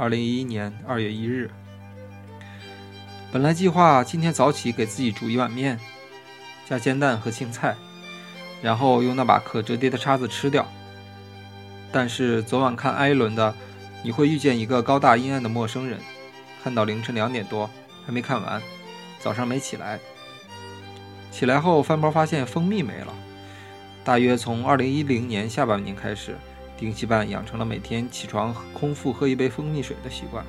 二零一一年二月一日。本来计划今天早起给自己煮一碗面，加煎蛋和青菜，然后用那把可折叠的叉子吃掉。但是昨晚看艾伦的《你会遇见一个高大阴暗的陌生人》，看到凌晨两点多还没看完，早上没起来。起来后翻包发现蜂蜜没了，大约从二零一零年下半年开始。丁西半养成了每天起床空腹喝一杯蜂蜜水的习惯，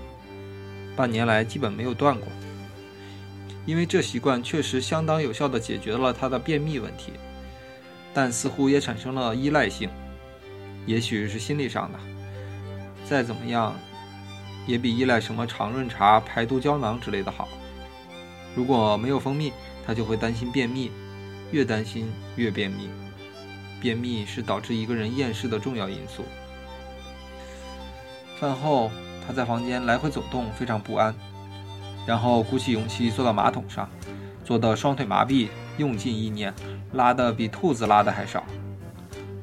半年来基本没有断过。因为这习惯确实相当有效地解决了他的便秘问题，但似乎也产生了依赖性，也许是心理上的。再怎么样，也比依赖什么肠润茶、排毒胶囊之类的好。如果没有蜂蜜，他就会担心便秘，越担心越便秘。便秘是导致一个人厌世的重要因素。饭后，他在房间来回走动，非常不安，然后鼓起勇气坐到马桶上，坐得双腿麻痹，用尽意念，拉得比兔子拉的还少，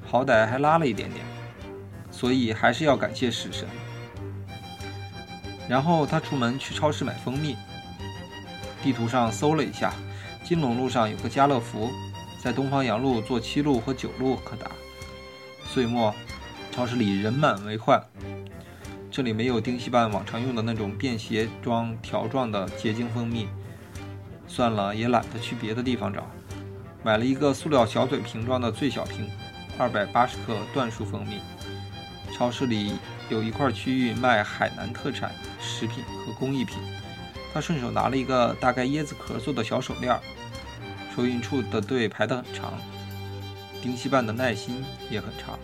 好歹还拉了一点点，所以还是要感谢食神。然后他出门去超市买蜂蜜，地图上搜了一下，金龙路上有个家乐福。在东方阳路坐七路和九路可达。岁末，超市里人满为患。这里没有丁西半往常用的那种便携装条状的结晶蜂蜜，算了，也懒得去别的地方找。买了一个塑料小嘴瓶装的最小瓶，二百八十克椴树蜂蜜。超市里有一块区域卖海南特产食品和工艺品，他顺手拿了一个大概椰子壳做的小手链。收银处的队排得很长，丁西半的耐心也很长。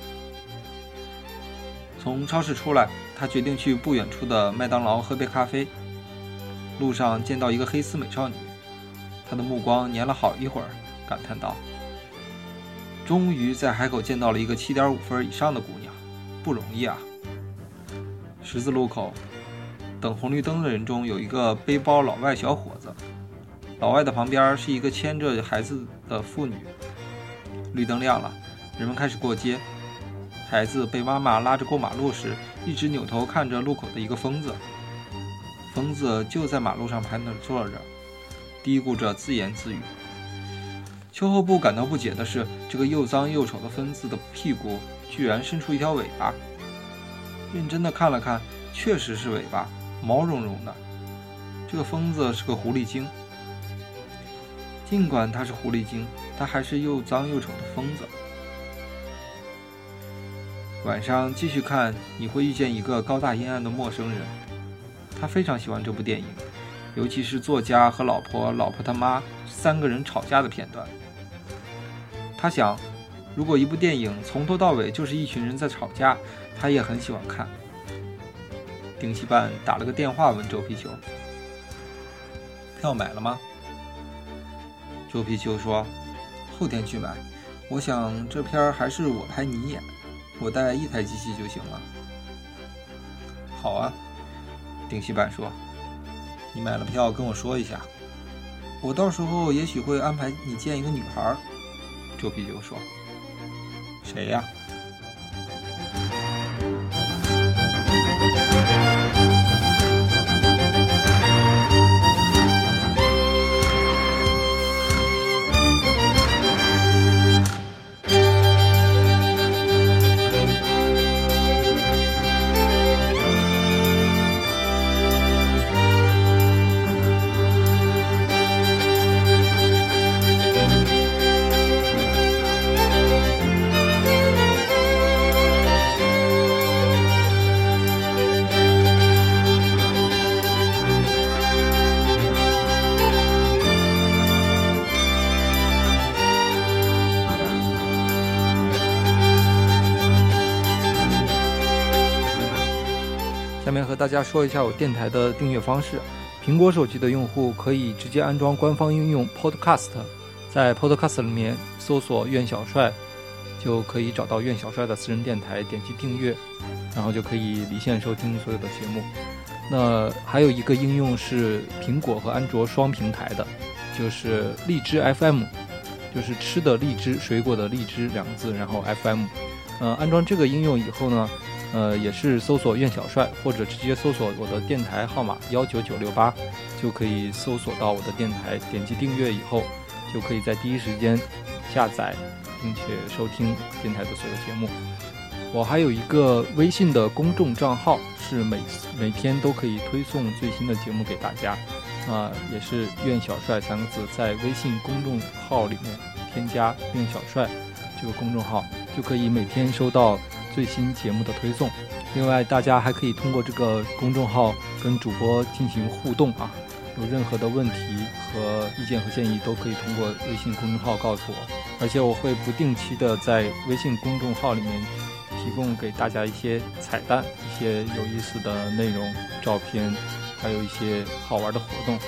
从超市出来，他决定去不远处的麦当劳喝杯咖啡。路上见到一个黑丝美少女，他的目光粘了好一会儿，感叹道：“终于在海口见到了一个七点五分以上的姑娘，不容易啊！”十字路口，等红绿灯的人中有一个背包老外小伙子。老外的旁边是一个牵着孩子的妇女。绿灯亮了，人们开始过街。孩子被妈妈拉着过马路时，一直扭头看着路口的一个疯子。疯子就在马路上盘腿坐着，嘀咕着自言自语。秋后部感到不解的是，这个又脏又丑的疯子的屁股居然伸出一条尾巴。认真的看了看，确实是尾巴，毛茸茸的。这个疯子是个狐狸精。尽管他是狐狸精，他还是又脏又丑的疯子。晚上继续看，你会遇见一个高大阴暗的陌生人。他非常喜欢这部电影，尤其是作家和老婆、老婆他妈三个人吵架的片段。他想，如果一部电影从头到尾就是一群人在吵架，他也很喜欢看。丁西半打了个电话问周皮球：“票买了吗？”周皮球说：“后天去买。我想这片还是我拍你演，我带一台机器就行了。”好啊，丁西板说：“你买了票跟我说一下，我到时候也许会安排你见一个女孩。”周皮球说：“谁呀？”和大家说一下我电台的订阅方式。苹果手机的用户可以直接安装官方应用 Podcast，在 Podcast 里面搜索“苑小帅”，就可以找到苑小帅的私人电台，点击订阅，然后就可以离线收听所有的节目。那还有一个应用是苹果和安卓双平台的，就是荔枝 FM，就是吃的荔枝，水果的荔枝两个字，然后 FM。呃，安装这个应用以后呢。呃，也是搜索“苑小帅”或者直接搜索我的电台号码幺九九六八，就可以搜索到我的电台。点击订阅以后，就可以在第一时间下载并且收听电台的所有节目。我还有一个微信的公众账号，是每每天都可以推送最新的节目给大家。啊，也是“苑小帅”三个字，在微信公众号里面添加“苑小帅”这个公众号，就可以每天收到。最新节目的推送，另外大家还可以通过这个公众号跟主播进行互动啊，有任何的问题和意见和建议都可以通过微信公众号告诉我，而且我会不定期的在微信公众号里面提供给大家一些彩蛋、一些有意思的内容、照片，还有一些好玩的活动，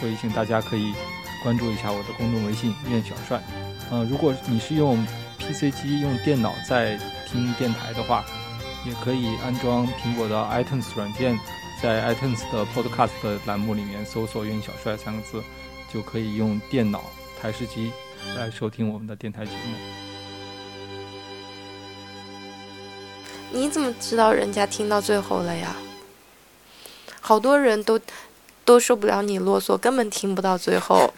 所以请大家可以关注一下我的公众微信苑小帅。嗯，如果你是用 PC 机用电脑在听电台的话，也可以安装苹果的 iTunes 软件，在 iTunes 的 Podcast 栏目里面搜索“苑小帅”三个字，就可以用电脑台式机来收听我们的电台节目。你怎么知道人家听到最后了呀？好多人都都受不了你啰嗦，根本听不到最后。